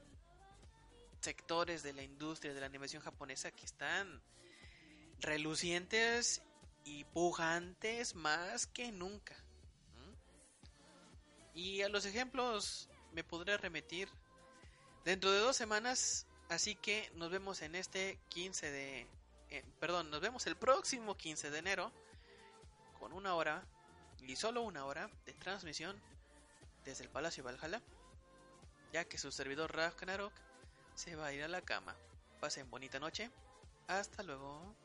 sectores de la industria de la animación japonesa que están relucientes y pujantes más que nunca. Y a los ejemplos me podré remitir dentro de dos semanas, así que nos vemos en este 15 de... Eh, perdón, nos vemos el próximo 15 de enero con una hora y solo una hora de transmisión desde el Palacio Valhalla, ya que su servidor Ragnarok se va a ir a la cama. Pasen bonita noche. Hasta luego.